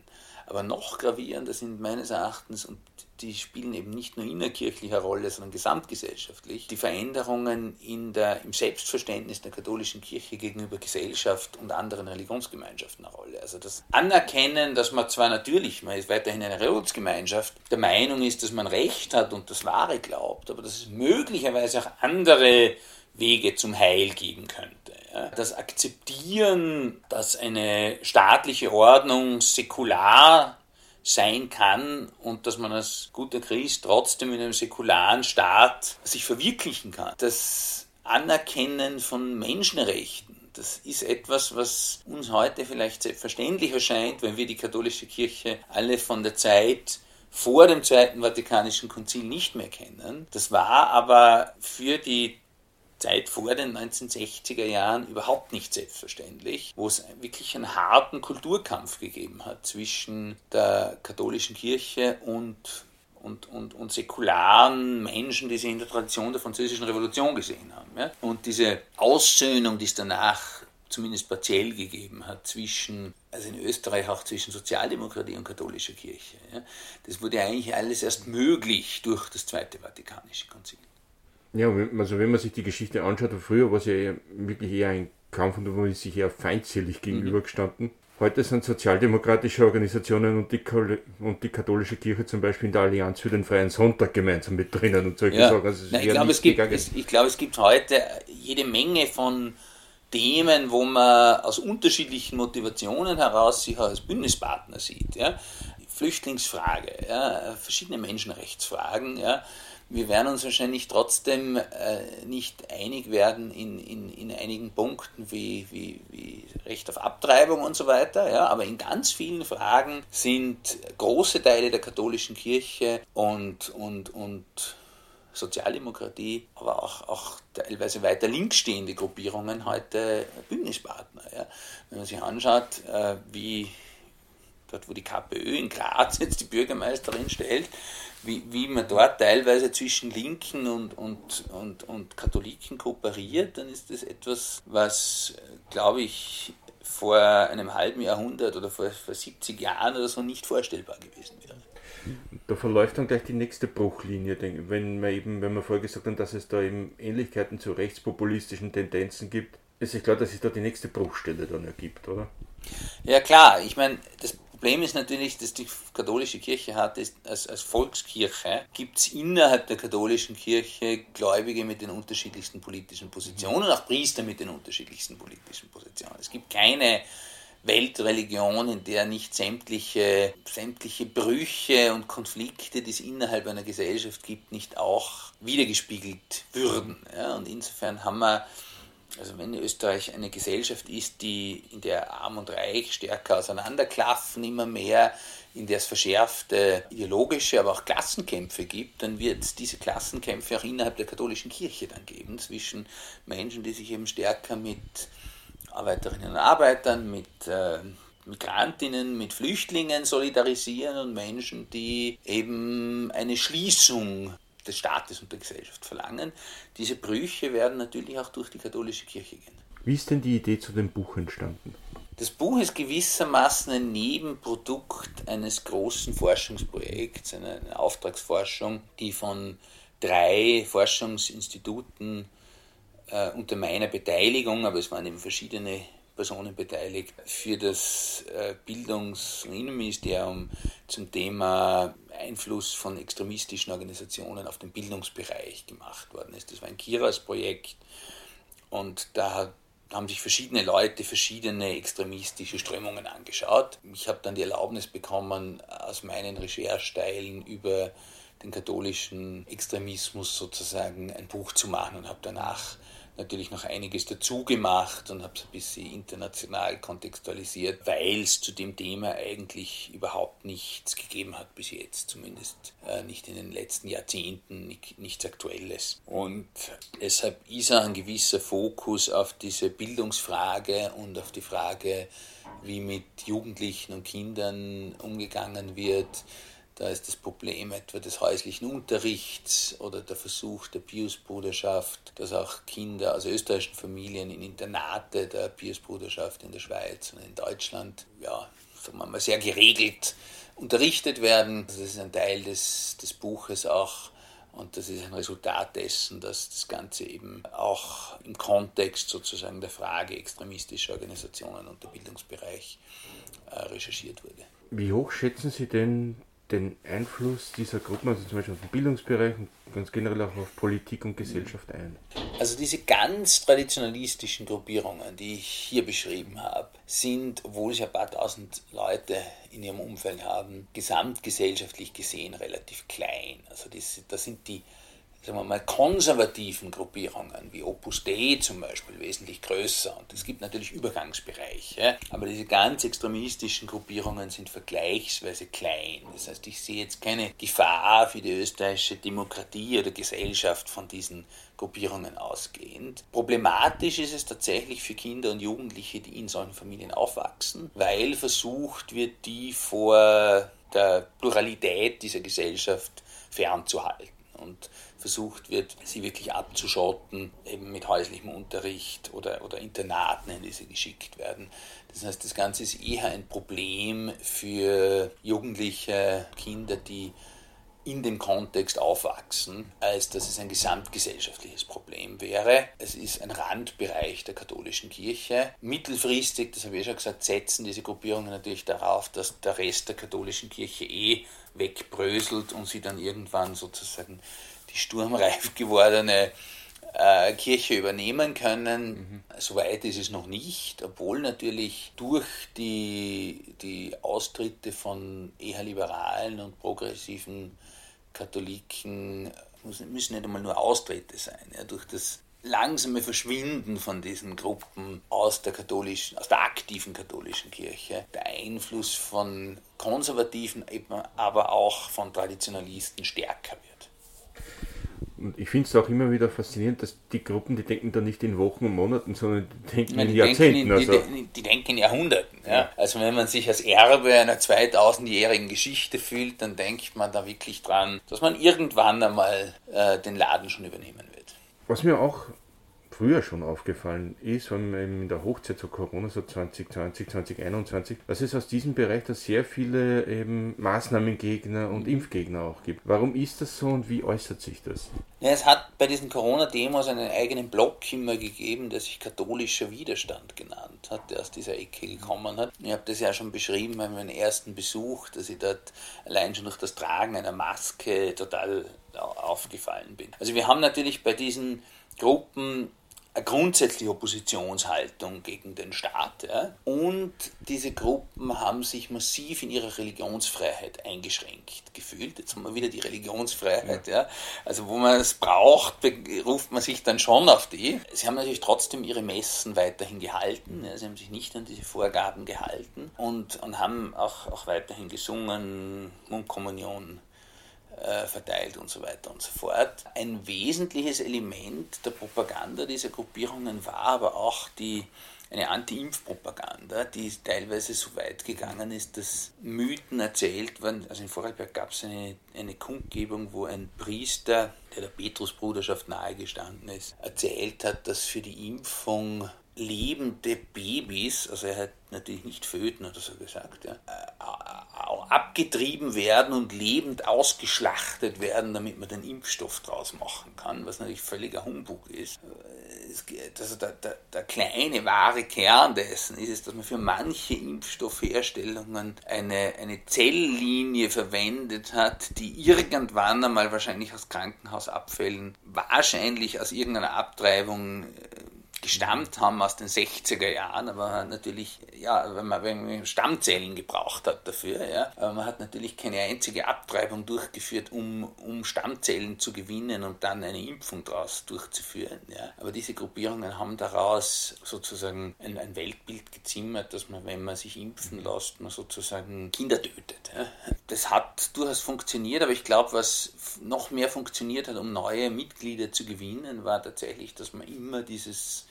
Aber noch gravierender sind meines Erachtens, und die spielen eben nicht nur innerkirchlicher Rolle, sondern gesamtgesellschaftlich, die Veränderungen in der, im Selbstverständnis der katholischen Kirche gegenüber Gesellschaft und anderen Religionsgemeinschaften eine Rolle. Also das Anerkennen, dass man zwar natürlich, man ist weiterhin eine Religionsgemeinschaft, der Meinung ist, dass man Recht hat und das Wahre glaubt, aber dass es möglicherweise auch andere Wege zum Heil geben könnte. Das Akzeptieren, dass eine staatliche Ordnung säkular sein kann und dass man als guter Christ trotzdem in einem säkularen Staat sich verwirklichen kann. Das Anerkennen von Menschenrechten, das ist etwas, was uns heute vielleicht selbstverständlich erscheint, wenn wir die katholische Kirche alle von der Zeit vor dem Zweiten Vatikanischen Konzil nicht mehr kennen. Das war aber für die Zeit vor den 1960er Jahren überhaupt nicht selbstverständlich, wo es wirklich einen harten Kulturkampf gegeben hat zwischen der katholischen Kirche und und, und, und säkularen Menschen, die sich in der Tradition der französischen Revolution gesehen haben. Ja? Und diese Aussöhnung, die es danach zumindest partiell gegeben hat, zwischen, also in Österreich auch zwischen Sozialdemokratie und katholischer Kirche, ja? das wurde eigentlich alles erst möglich durch das Zweite Vatikanische Konzil. Ja, also wenn man sich die Geschichte anschaut, früher war es ja wirklich eher ein Kampf und wo ist sich eher feindselig gegenübergestanden. Mhm. Heute sind sozialdemokratische Organisationen und die, und die katholische Kirche zum Beispiel in der Allianz für den Freien Sonntag gemeinsam mit drinnen und solche ja. Sachen. Also Nein, ich, glaube, es gibt, es, ich glaube, es gibt heute jede Menge von Themen, wo man aus unterschiedlichen Motivationen heraus sich als Bündnispartner sieht. Ja? Flüchtlingsfrage, ja? verschiedene Menschenrechtsfragen. Ja? Wir werden uns wahrscheinlich trotzdem äh, nicht einig werden in, in, in einigen Punkten wie, wie, wie Recht auf Abtreibung und so weiter, ja, aber in ganz vielen Fragen sind große Teile der katholischen Kirche und, und, und Sozialdemokratie, aber auch, auch teilweise weiter links stehende Gruppierungen heute Bündnispartner. Ja. Wenn man sich anschaut, äh, wie dort, wo die KPÖ in Graz jetzt die Bürgermeisterin stellt, wie, wie man dort teilweise zwischen Linken und, und, und, und Katholiken kooperiert, dann ist das etwas, was, glaube ich, vor einem halben Jahrhundert oder vor, vor 70 Jahren oder so nicht vorstellbar gewesen wäre. Da verläuft dann gleich die nächste Bruchlinie, wenn man eben, wenn man vorher gesagt hat, dass es da eben Ähnlichkeiten zu rechtspopulistischen Tendenzen gibt, ist es klar, dass sich da die nächste Bruchstelle dann ergibt, oder? Ja klar, ich meine, das Problem ist natürlich, dass die katholische Kirche hat, als, als Volkskirche gibt es innerhalb der katholischen Kirche Gläubige mit den unterschiedlichsten politischen Positionen und auch Priester mit den unterschiedlichsten politischen Positionen. Es gibt keine Weltreligion, in der nicht sämtliche, sämtliche Brüche und Konflikte, die es innerhalb einer Gesellschaft gibt, nicht auch wiedergespiegelt würden. Ja, und insofern haben wir also wenn Österreich eine Gesellschaft ist, die in der Arm und Reich stärker auseinanderklaffen, immer mehr, in der es verschärfte ideologische, aber auch Klassenkämpfe gibt, dann wird es diese Klassenkämpfe auch innerhalb der katholischen Kirche dann geben, zwischen Menschen, die sich eben stärker mit Arbeiterinnen und Arbeitern, mit äh, Migrantinnen, mit Flüchtlingen solidarisieren und Menschen, die eben eine Schließung des Staates und der Gesellschaft verlangen. Diese Brüche werden natürlich auch durch die katholische Kirche gehen. Wie ist denn die Idee zu dem Buch entstanden? Das Buch ist gewissermaßen ein Nebenprodukt eines großen Forschungsprojekts, einer Auftragsforschung, die von drei Forschungsinstituten äh, unter meiner Beteiligung, aber es waren eben verschiedene Personen beteiligt, für das äh, Bildungs- und Innenministerium zum Thema Einfluss von extremistischen Organisationen auf den Bildungsbereich gemacht worden ist. Das war ein Kiras-Projekt und da haben sich verschiedene Leute verschiedene extremistische Strömungen angeschaut. Ich habe dann die Erlaubnis bekommen, aus meinen Recherchteilen über den katholischen Extremismus sozusagen ein Buch zu machen und habe danach natürlich noch einiges dazu gemacht und habe es ein bisschen international kontextualisiert, weil es zu dem Thema eigentlich überhaupt nichts gegeben hat bis jetzt, zumindest äh, nicht in den letzten Jahrzehnten, nicht, nichts Aktuelles. Und deshalb ist auch ein gewisser Fokus auf diese Bildungsfrage und auf die Frage, wie mit Jugendlichen und Kindern umgegangen wird, da ist das Problem etwa des häuslichen Unterrichts oder der Versuch der Piusbruderschaft, dass auch Kinder aus österreichischen Familien in Internate der Piusbruderschaft in der Schweiz und in Deutschland, ja, sagen wir mal, sehr geregelt unterrichtet werden. Das ist ein Teil des, des Buches auch. Und das ist ein Resultat dessen, dass das Ganze eben auch im Kontext sozusagen der Frage extremistischer Organisationen und der Bildungsbereich äh, recherchiert wurde. Wie hoch schätzen Sie denn den Einfluss dieser Gruppen, also zum Beispiel auf den Bildungsbereich und ganz generell auch auf Politik und Gesellschaft ein? Also diese ganz traditionalistischen Gruppierungen, die ich hier beschrieben habe, sind, obwohl sie ein paar tausend Leute in ihrem Umfeld haben, gesamtgesellschaftlich gesehen relativ klein. Also das, das sind die sagen wir mal, konservativen Gruppierungen wie Opus Dei zum Beispiel wesentlich größer. Und es gibt natürlich Übergangsbereiche, aber diese ganz extremistischen Gruppierungen sind vergleichsweise klein. Das heißt, ich sehe jetzt keine Gefahr für die österreichische Demokratie oder Gesellschaft von diesen Gruppierungen ausgehend. Problematisch ist es tatsächlich für Kinder und Jugendliche, die in solchen Familien aufwachsen, weil versucht wird, die vor der Pluralität dieser Gesellschaft fernzuhalten. Und versucht wird, sie wirklich abzuschotten, eben mit häuslichem Unterricht oder, oder Internaten, in die sie geschickt werden. Das heißt, das Ganze ist eher ein Problem für jugendliche Kinder, die in dem Kontext aufwachsen, als dass es ein gesamtgesellschaftliches Problem wäre. Es ist ein Randbereich der katholischen Kirche. Mittelfristig, das habe ich schon gesagt, setzen diese Gruppierungen natürlich darauf, dass der Rest der katholischen Kirche eh wegbröselt und sie dann irgendwann sozusagen die sturmreif gewordene äh, Kirche übernehmen können. Mhm. Soweit ist es noch nicht, obwohl natürlich durch die, die Austritte von eher liberalen und progressiven Katholiken müssen nicht einmal nur Austritte sein, ja, durch das langsame Verschwinden von diesen Gruppen aus der katholischen, aus der aktiven katholischen Kirche, der Einfluss von Konservativen, aber auch von Traditionalisten stärker wird. Und ich finde es auch immer wieder faszinierend, dass die Gruppen, die denken da nicht in Wochen und Monaten, sondern die denken Nein, die in Jahrzehnten. Denken in, also. die, die, denken in Jahrhunderten. Ja. Also wenn man sich als Erbe einer 2000-jährigen Geschichte fühlt, dann denkt man da wirklich dran, dass man irgendwann einmal äh, den Laden schon übernehmen wird. Was mir auch früher schon aufgefallen ist, vor allem in der Hochzeit zu Corona, so 2020, 2021, dass es aus diesem Bereich da sehr viele eben Maßnahmengegner und Impfgegner auch gibt. Warum ist das so und wie äußert sich das? Ja, es hat bei diesen Corona-Demos einen eigenen Blog immer gegeben, der sich katholischer Widerstand genannt hat, der aus dieser Ecke gekommen hat. Ich habe das ja schon beschrieben bei meinem ersten Besuch, dass ich dort allein schon durch das Tragen einer Maske total aufgefallen bin. Also wir haben natürlich bei diesen Gruppen eine grundsätzliche Oppositionshaltung gegen den Staat. Ja? Und diese Gruppen haben sich massiv in ihrer Religionsfreiheit eingeschränkt gefühlt. Jetzt haben wir wieder die Religionsfreiheit. Ja. ja? Also wo man es braucht, ruft man sich dann schon auf die. Sie haben natürlich trotzdem ihre Messen weiterhin gehalten. Ja? Sie haben sich nicht an diese Vorgaben gehalten und, und haben auch, auch weiterhin gesungen, Mundkommunion verteilt und so weiter und so fort. Ein wesentliches Element der Propaganda dieser Gruppierungen war aber auch die eine Anti-Impf-Propaganda, die teilweise so weit gegangen ist, dass Mythen erzählt werden. Also in Vorarlberg gab es eine, eine Kundgebung, wo ein Priester, der der Petrusbruderschaft nahegestanden ist, erzählt hat, dass für die Impfung lebende Babys, also er hat natürlich nicht Föten oder so gesagt, ja, abgetrieben werden und lebend ausgeschlachtet werden, damit man den Impfstoff draus machen kann, was natürlich völliger Humbug ist. Also der, der, der kleine wahre Kern dessen ist es, dass man für manche Impfstoffherstellungen eine, eine Zelllinie verwendet hat, die irgendwann einmal wahrscheinlich aus Krankenhausabfällen, wahrscheinlich aus irgendeiner Abtreibung gestammt haben aus den 60er Jahren, aber natürlich, ja, wenn man, wenn man Stammzellen gebraucht hat dafür, ja, aber man hat natürlich keine einzige Abtreibung durchgeführt, um, um Stammzellen zu gewinnen und dann eine Impfung daraus durchzuführen. Ja. Aber diese Gruppierungen haben daraus sozusagen ein, ein Weltbild gezimmert, dass man, wenn man sich impfen lässt, man sozusagen Kinder tötet. Ja. Das hat durchaus funktioniert, aber ich glaube, was noch mehr funktioniert hat, um neue Mitglieder zu gewinnen, war tatsächlich, dass man immer dieses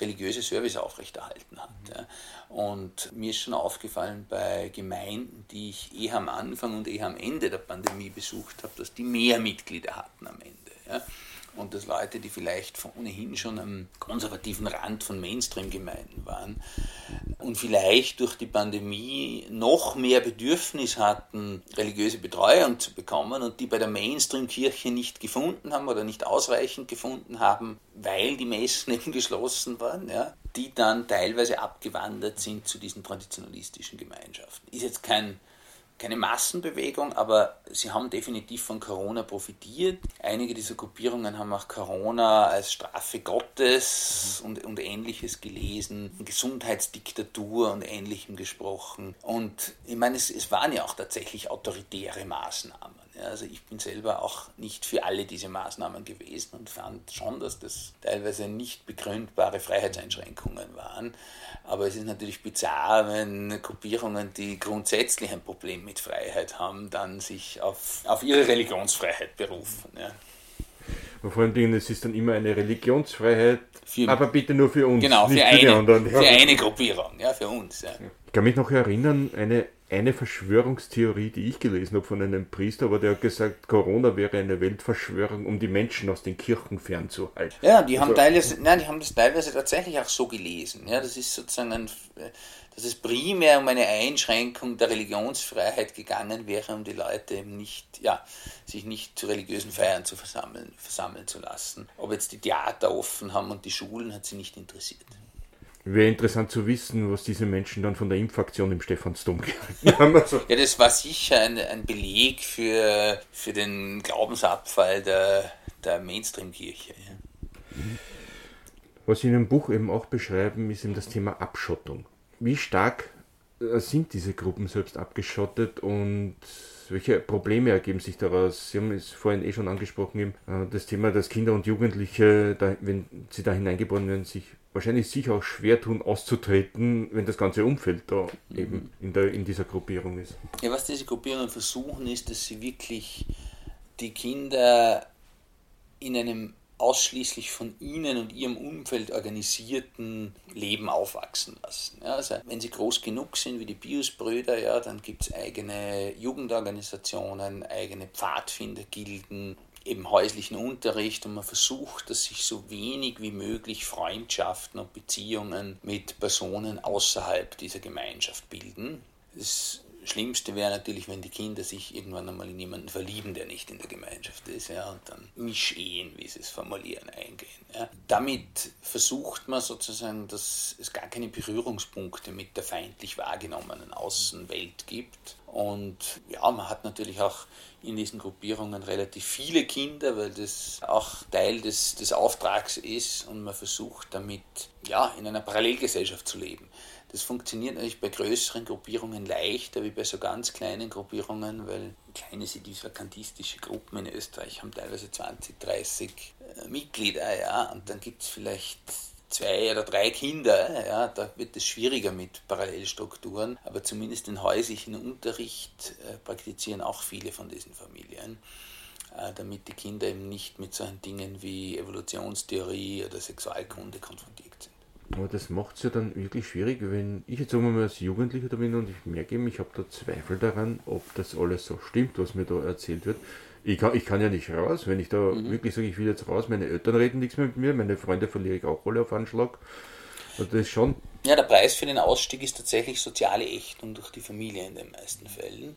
religiöse Service aufrechterhalten hat. Und mir ist schon aufgefallen bei Gemeinden, die ich eher am Anfang und eher am Ende der Pandemie besucht habe, dass die mehr Mitglieder hatten am Ende. Und dass Leute, die vielleicht ohnehin schon am konservativen Rand von Mainstream-Gemeinden waren und vielleicht durch die Pandemie noch mehr Bedürfnis hatten, religiöse Betreuung zu bekommen und die bei der Mainstream-Kirche nicht gefunden haben oder nicht ausreichend gefunden haben, weil die Messen eben geschlossen waren, ja, die dann teilweise abgewandert sind zu diesen traditionalistischen Gemeinschaften. Ist jetzt kein keine Massenbewegung, aber sie haben definitiv von Corona profitiert. Einige dieser Gruppierungen haben auch Corona als Strafe Gottes und, und ähnliches gelesen, Gesundheitsdiktatur und ähnlichem gesprochen. Und ich meine, es, es waren ja auch tatsächlich autoritäre Maßnahmen. Also ich bin selber auch nicht für alle diese Maßnahmen gewesen und fand schon, dass das teilweise nicht begründbare Freiheitseinschränkungen waren. Aber es ist natürlich bizarr, wenn Gruppierungen, die grundsätzlich ein Problem mit Freiheit haben, dann sich auf, auf ihre Religionsfreiheit berufen. Ja. vor allen Dingen, es ist dann immer eine Religionsfreiheit, für, aber bitte nur für uns. Genau, für, eine, für eine Gruppierung, ja, für uns. Ja. Ich kann mich noch erinnern, eine eine Verschwörungstheorie, die ich gelesen habe von einem Priester, aber der hat gesagt, Corona wäre eine Weltverschwörung, um die Menschen aus den Kirchen fernzuhalten. Ja, die haben also, teilweise, nein, die haben das teilweise tatsächlich auch so gelesen. Ja, das ist sozusagen ein, dass es primär um eine Einschränkung der Religionsfreiheit gegangen wäre, um die Leute eben nicht, ja, sich nicht zu religiösen Feiern zu versammeln, versammeln zu lassen. Ob jetzt die Theater offen haben und die Schulen, hat sie nicht interessiert. Wäre interessant zu wissen, was diese Menschen dann von der Impfaktion im Stephansdom gehalten haben. Also ja, das war sicher ein, ein Beleg für, für den Glaubensabfall der, der Mainstream-Kirche. Ja. Was Sie in dem Buch eben auch beschreiben, ist eben das Thema Abschottung. Wie stark äh, sind diese Gruppen selbst abgeschottet und welche Probleme ergeben sich daraus? Sie haben es vorhin eh schon angesprochen, äh, das Thema, dass Kinder und Jugendliche, wenn sie da hineingeboren werden, sich wahrscheinlich sich auch schwer tun, auszutreten, wenn das ganze Umfeld da mhm. eben in, der, in dieser Gruppierung ist. Ja, was diese Gruppierungen versuchen, ist, dass sie wirklich die Kinder in einem ausschließlich von ihnen und ihrem Umfeld organisierten Leben aufwachsen lassen. Ja, also wenn sie groß genug sind wie die Pius-Brüder, ja, dann gibt es eigene Jugendorganisationen, eigene Pfadfindergilden, eben häuslichen Unterricht und man versucht, dass sich so wenig wie möglich Freundschaften und Beziehungen mit Personen außerhalb dieser Gemeinschaft bilden. Das Schlimmste wäre natürlich, wenn die Kinder sich irgendwann einmal in jemanden verlieben, der nicht in der Gemeinschaft ist, ja, und dann Mischehen, wie sie es formulieren, eingehen. Ja. Damit versucht man sozusagen, dass es gar keine Berührungspunkte mit der feindlich wahrgenommenen Außenwelt gibt. Und ja, man hat natürlich auch in diesen Gruppierungen relativ viele Kinder, weil das auch Teil des, des Auftrags ist und man versucht damit ja, in einer Parallelgesellschaft zu leben. Das funktioniert natürlich bei größeren Gruppierungen leichter wie bei so ganz kleinen Gruppierungen, weil kleine sedivakantistische Gruppen in Österreich haben teilweise 20, 30 äh, Mitglieder, ja, und dann gibt es vielleicht zwei oder drei Kinder, ja, da wird es schwieriger mit Parallelstrukturen, aber zumindest den häuslichen Unterricht äh, praktizieren auch viele von diesen Familien, äh, damit die Kinder eben nicht mit solchen Dingen wie Evolutionstheorie oder Sexualkunde konfrontiert sind. Aber das macht es ja dann wirklich schwierig, wenn ich jetzt sagen mal als Jugendlicher da bin und ich merke eben, ich habe da Zweifel daran, ob das alles so stimmt, was mir da erzählt wird. Ich kann, ich kann ja nicht raus, wenn ich da mhm. wirklich sage, ich will jetzt raus, meine Eltern reden nichts mehr mit mir, meine Freunde verliere ich auch alle auf Anschlag. Und das ist schon. Ja, der Preis für den Ausstieg ist tatsächlich soziale Ächtung durch die Familie in den meisten Fällen.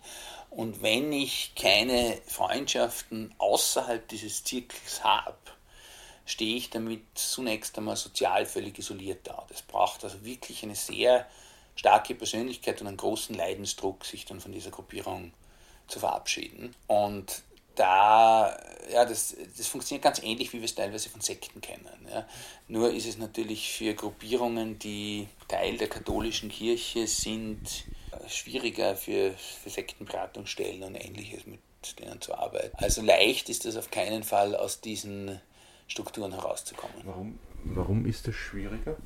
Und wenn ich keine Freundschaften außerhalb dieses Zirkels habe, stehe ich damit zunächst einmal sozial völlig isoliert da. Das braucht also wirklich eine sehr starke Persönlichkeit und einen großen Leidensdruck, sich dann von dieser Gruppierung zu verabschieden. Und da, ja, das, das funktioniert ganz ähnlich, wie wir es teilweise von Sekten kennen. Ja. Nur ist es natürlich für Gruppierungen, die Teil der katholischen Kirche sind, schwieriger für, für Sektenberatungsstellen und ähnliches mit denen zu arbeiten. Also leicht ist es auf keinen Fall aus diesen Strukturen herauszukommen. Warum, warum ist das schwieriger?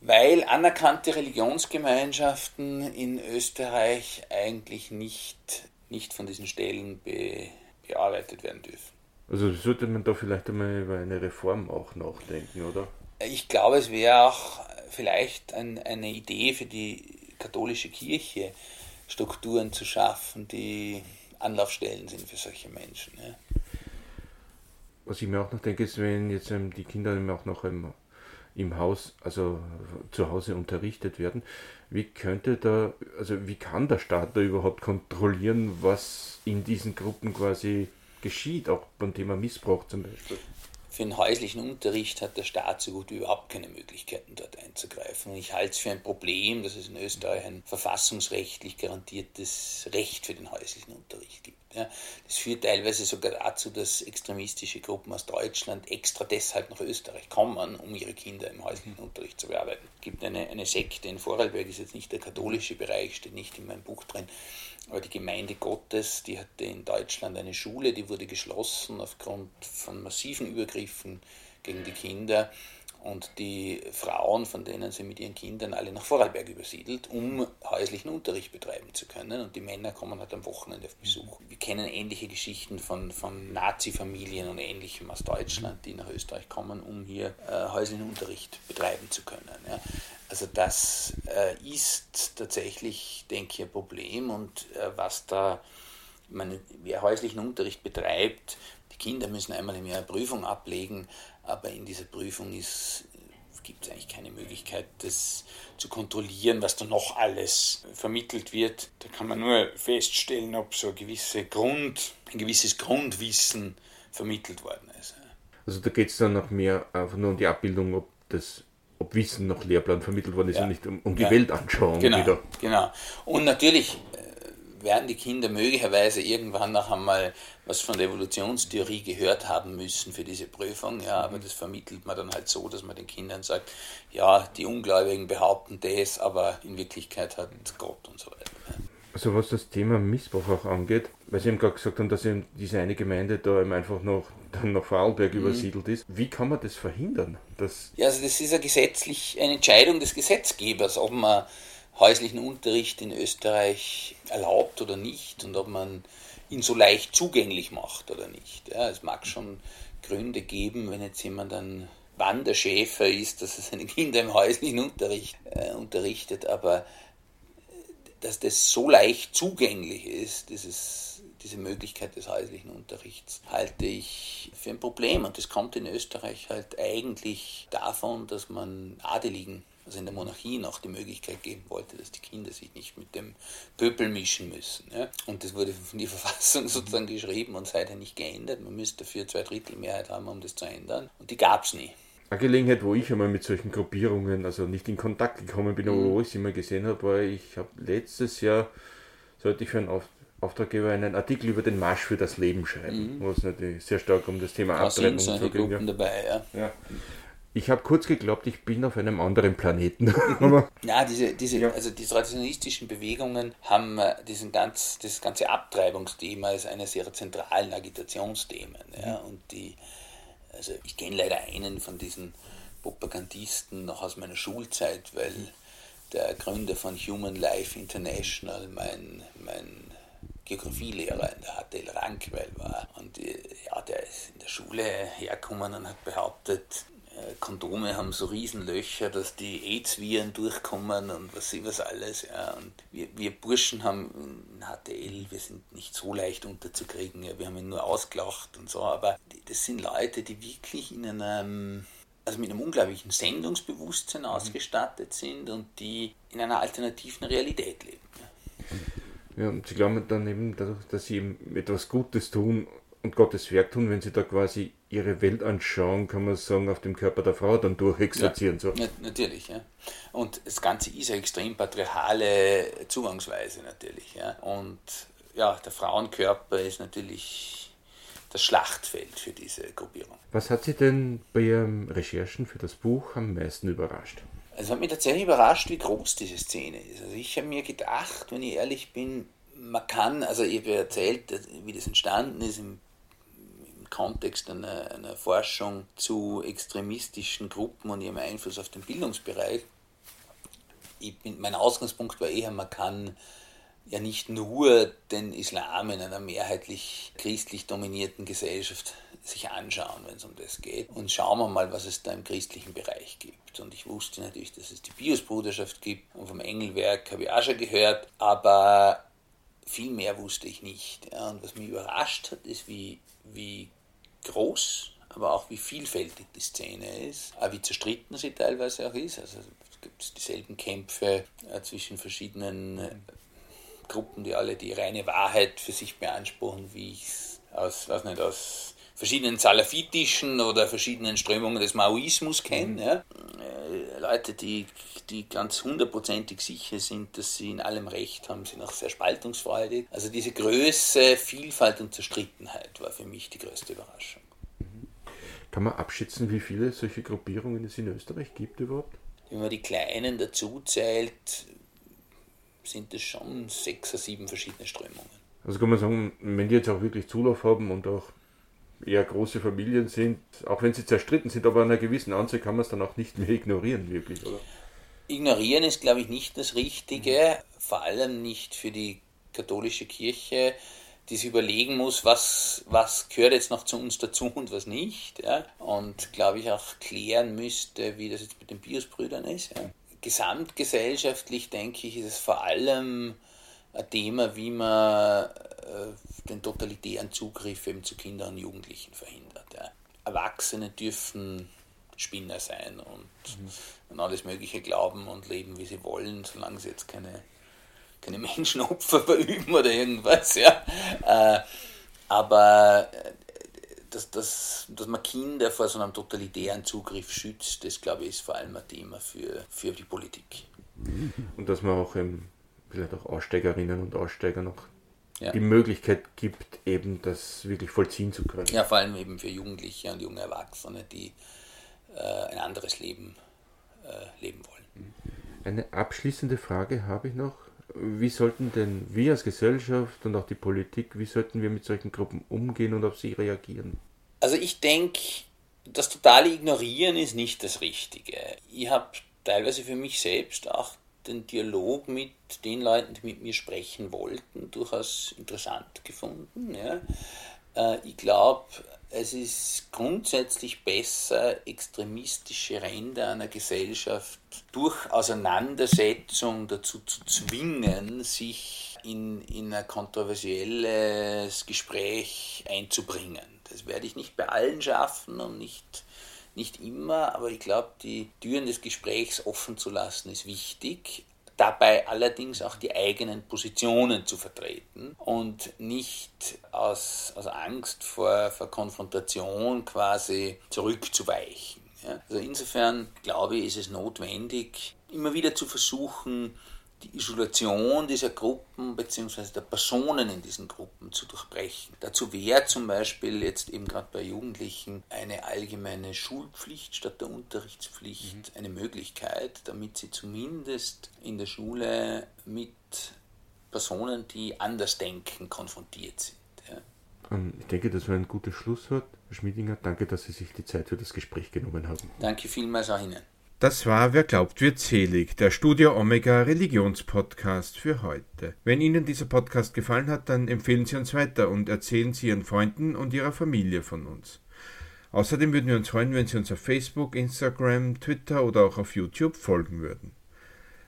Weil anerkannte Religionsgemeinschaften in Österreich eigentlich nicht, nicht von diesen Stellen be, bearbeitet werden dürfen. Also sollte man da vielleicht einmal über eine Reform auch nachdenken, oder? Ich glaube, es wäre auch vielleicht ein, eine Idee für die katholische Kirche, Strukturen zu schaffen, die Anlaufstellen sind für solche Menschen. Ja. Was ich mir auch noch denke, ist, wenn jetzt ähm, die Kinder auch noch im, im Haus, also zu Hause unterrichtet werden, wie könnte da, also wie kann der Staat da überhaupt kontrollieren, was in diesen Gruppen quasi geschieht, auch beim Thema Missbrauch zum Beispiel? Für den häuslichen Unterricht hat der Staat so gut wie überhaupt keine Möglichkeiten, dort einzugreifen. Und ich halte es für ein Problem, dass es in Österreich ein verfassungsrechtlich garantiertes Recht für den häuslichen Unterricht gibt. Ja, das führt teilweise sogar dazu, dass extremistische Gruppen aus Deutschland extra deshalb nach Österreich kommen, um ihre Kinder im häuslichen Unterricht zu bearbeiten. Es gibt eine, eine Sekte in Vorarlberg, ist jetzt nicht der katholische Bereich, steht nicht in meinem Buch drin, aber die Gemeinde Gottes, die hatte in Deutschland eine Schule, die wurde geschlossen aufgrund von massiven Übergriffen gegen die Kinder und die Frauen, von denen sie mit ihren Kindern alle nach Vorarlberg übersiedelt, um häuslichen Unterricht betreiben zu können. Und die Männer kommen halt am Wochenende auf Besuch. Wir kennen ähnliche Geschichten von, von Nazi-Familien und ähnlichem aus Deutschland, die nach Österreich kommen, um hier äh, häuslichen Unterricht betreiben zu können. Ja. Also das äh, ist tatsächlich, denke ich, ein Problem und äh, was da, ich meine, wer häuslichen Unterricht betreibt, die Kinder müssen einmal im Jahr eine Prüfung ablegen, aber in dieser Prüfung gibt es eigentlich keine Möglichkeit, das zu kontrollieren, was da noch alles vermittelt wird. Da kann man nur feststellen, ob so gewisse Grund, ein gewisses Grundwissen vermittelt worden ist. Also da geht es dann noch mehr einfach nur um die Abbildung, ob das ob Wissen nach Lehrplan vermittelt worden ist ja. und nicht um, um die ja. Weltanschauung genau, wieder. Genau. Und natürlich werden die Kinder möglicherweise irgendwann noch einmal was von der Evolutionstheorie gehört haben müssen für diese Prüfung. Ja, aber das vermittelt man dann halt so, dass man den Kindern sagt, ja, die Ungläubigen behaupten das, aber in Wirklichkeit hat Gott und so weiter. Also was das Thema Missbrauch auch angeht, weil Sie eben gerade gesagt haben, dass eben diese eine Gemeinde da eben einfach noch dann nach Vorarlberg mhm. übersiedelt ist. Wie kann man das verhindern? Dass ja, also das ist ja gesetzlich eine Entscheidung des Gesetzgebers, ob man häuslichen Unterricht in Österreich erlaubt oder nicht und ob man ihn so leicht zugänglich macht oder nicht. Ja, es mag schon Gründe geben, wenn jetzt jemand ein Wanderschäfer ist, dass er seine Kinder im häuslichen Unterricht äh, unterrichtet, aber dass das so leicht zugänglich ist, dieses, diese Möglichkeit des häuslichen Unterrichts, halte ich für ein Problem. Und das kommt in Österreich halt eigentlich davon, dass man Adeligen, also in der Monarchie noch die Möglichkeit geben wollte, dass die Kinder sich nicht mit dem Pöbel mischen müssen. Ja? Und das wurde von der Verfassung sozusagen geschrieben und seither nicht geändert. Man müsste dafür zwei Drittel Mehrheit haben, um das zu ändern. Und die gab es nie eine Gelegenheit, wo ich einmal mit solchen Gruppierungen, also nicht in Kontakt gekommen bin, aber mhm. wo ich sie mal gesehen habe, war, ich habe letztes Jahr, sollte ich für einen Auf Auftraggeber einen Artikel über den Marsch für das Leben schreiben, mhm. wo es natürlich sehr stark um das Thema Abtreibung dabei, ja. ja. Ich habe kurz geglaubt, ich bin auf einem anderen Planeten. ja, diese, diese, ja. also die traditionalistischen Bewegungen haben äh, diesen ganz, das ganze Abtreibungsthema als eines ihrer zentralen Agitationsthemen. Ja, mhm. und die also ich kenne leider einen von diesen Propagandisten noch aus meiner Schulzeit, weil der Gründer von Human Life International mein, mein Geografielehrer in der HTL Rankwell war. Und äh, ja, der ist in der Schule hergekommen und hat behauptet, Kondome haben so Riesenlöcher, dass die AIDS-Viren durchkommen und was sie was alles. Ja. Und wir, wir Burschen haben in HTL, wir sind nicht so leicht unterzukriegen, ja. wir haben ihn nur ausgelacht und so, aber das sind Leute, die wirklich in einem also mit einem unglaublichen Sendungsbewusstsein mhm. ausgestattet sind und die in einer alternativen Realität leben. Ja, ja und sie glauben dann eben dadurch, dass sie eben etwas Gutes tun und Gottes Werk tun, wenn sie da quasi ihre Welt anschauen, kann man sagen, auf dem Körper der Frau dann durchexerzieren. Ja, so. natürlich, ja. Und das Ganze ist eine extrem patriarchale Zugangsweise natürlich. Ja. Und ja, der Frauenkörper ist natürlich das Schlachtfeld für diese Gruppierung. Was hat Sie denn bei Ihren Recherchen für das Buch am meisten überrascht? Es hat mich tatsächlich überrascht, wie groß diese Szene ist. Also ich habe mir gedacht, wenn ich ehrlich bin, man kann, also ich habe erzählt, wie das entstanden ist im, Kontext einer, einer, Forschung zu extremistischen Gruppen und ihrem Einfluss auf den Bildungsbereich. Bin, mein Ausgangspunkt war eher, man kann ja nicht nur den Islam in einer mehrheitlich christlich dominierten Gesellschaft sich anschauen, wenn es um das geht. Und schauen wir mal, was es da im christlichen Bereich gibt. Und ich wusste natürlich, dass es die Pius-Bruderschaft gibt und vom Engelwerk habe ich auch schon gehört, aber viel mehr wusste ich nicht. Ja, und was mich überrascht hat, ist, wie, wie groß, aber auch wie vielfältig die Szene ist, aber wie zerstritten sie teilweise auch ist. Also es gibt dieselben Kämpfe äh, zwischen verschiedenen äh, Gruppen, die alle die reine Wahrheit für sich beanspruchen, wie ich es aus, weiß nicht, aus verschiedenen salafitischen oder verschiedenen Strömungen des Maoismus kenne. Mhm. Ja. Äh, Leute, die, die ganz hundertprozentig sicher sind, dass sie in allem Recht haben, sind auch sehr spaltungsfreudig. Also diese Größe, Vielfalt und Zerstrittenheit war für mich die größte Überraschung. Mhm. Kann man abschätzen, wie viele solche Gruppierungen es in Österreich gibt überhaupt? Wenn man die kleinen dazu zählt, sind es schon sechs oder sieben verschiedene Strömungen. Also kann man sagen, wenn die jetzt auch wirklich Zulauf haben und auch eher große Familien sind, auch wenn sie zerstritten sind, aber an einer gewissen Anzahl kann man es dann auch nicht mehr ignorieren, wirklich, oder? Ignorieren ist, glaube ich, nicht das Richtige, vor allem nicht für die katholische Kirche, die sich überlegen muss, was, was gehört jetzt noch zu uns dazu und was nicht. Ja? Und, glaube ich, auch klären müsste, wie das jetzt mit den Biosbrüdern ist. Ja? gesamtgesellschaftlich, denke ich, ist es vor allem ein Thema, wie man äh, den totalitären Zugriff eben zu Kindern und Jugendlichen verhindert. Ja. Erwachsene dürfen Spinner sein und mhm. an alles Mögliche glauben und leben, wie sie wollen, solange sie jetzt keine, keine Menschenopfer verüben oder irgendwas. Ja. Äh, aber äh, dass, dass, dass man Kinder vor so einem totalitären Zugriff schützt, das glaube ich ist vor allem ein Thema für, für die Politik. Und dass man auch ähm, vielleicht auch Aussteigerinnen und Aussteiger noch ja. die Möglichkeit gibt, eben das wirklich vollziehen zu können. Ja, vor allem eben für Jugendliche und junge Erwachsene, die äh, ein anderes Leben äh, leben wollen. Eine abschließende Frage habe ich noch. Wie sollten denn wir als Gesellschaft und auch die Politik, wie sollten wir mit solchen Gruppen umgehen und auf sie reagieren? Also ich denke, das totale Ignorieren ist nicht das Richtige. Ich habe teilweise für mich selbst auch den Dialog mit den Leuten, die mit mir sprechen wollten, durchaus interessant gefunden. Ja. Äh, ich glaube, es ist grundsätzlich besser, extremistische Ränder einer Gesellschaft durch Auseinandersetzung dazu zu zwingen, sich in, in ein kontroversielles Gespräch einzubringen. Das werde ich nicht bei allen schaffen und nicht, nicht immer, aber ich glaube, die Türen des Gesprächs offen zu lassen ist wichtig dabei allerdings auch die eigenen Positionen zu vertreten und nicht aus, aus Angst vor, vor Konfrontation quasi zurückzuweichen. Ja? Also insofern glaube ich, ist es notwendig, immer wieder zu versuchen, die Isolation dieser Gruppen bzw. der Personen in diesen Gruppen zu durchbrechen. Dazu wäre zum Beispiel jetzt eben gerade bei Jugendlichen eine allgemeine Schulpflicht statt der Unterrichtspflicht mhm. eine Möglichkeit, damit sie zumindest in der Schule mit Personen, die anders denken, konfrontiert sind. Ja. Ähm, ich denke, das war ein gutes Schlusswort. Herr Schmiedinger, danke, dass Sie sich die Zeit für das Gespräch genommen haben. Danke vielmals auch Ihnen. Das war Wer glaubt wird selig, der Studio Omega Religionspodcast für heute. Wenn Ihnen dieser Podcast gefallen hat, dann empfehlen Sie uns weiter und erzählen Sie Ihren Freunden und Ihrer Familie von uns. Außerdem würden wir uns freuen, wenn Sie uns auf Facebook, Instagram, Twitter oder auch auf YouTube folgen würden.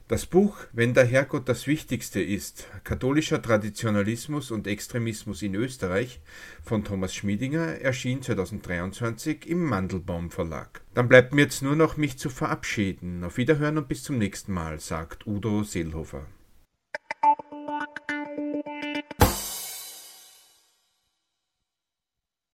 Das Buch Wenn der Herrgott das Wichtigste ist, katholischer Traditionalismus und Extremismus in Österreich von Thomas Schmiedinger erschien 2023 im Mandelbaum Verlag. Dann bleibt mir jetzt nur noch mich zu verabschieden. Auf Wiederhören und bis zum nächsten Mal, sagt Udo Seelhofer.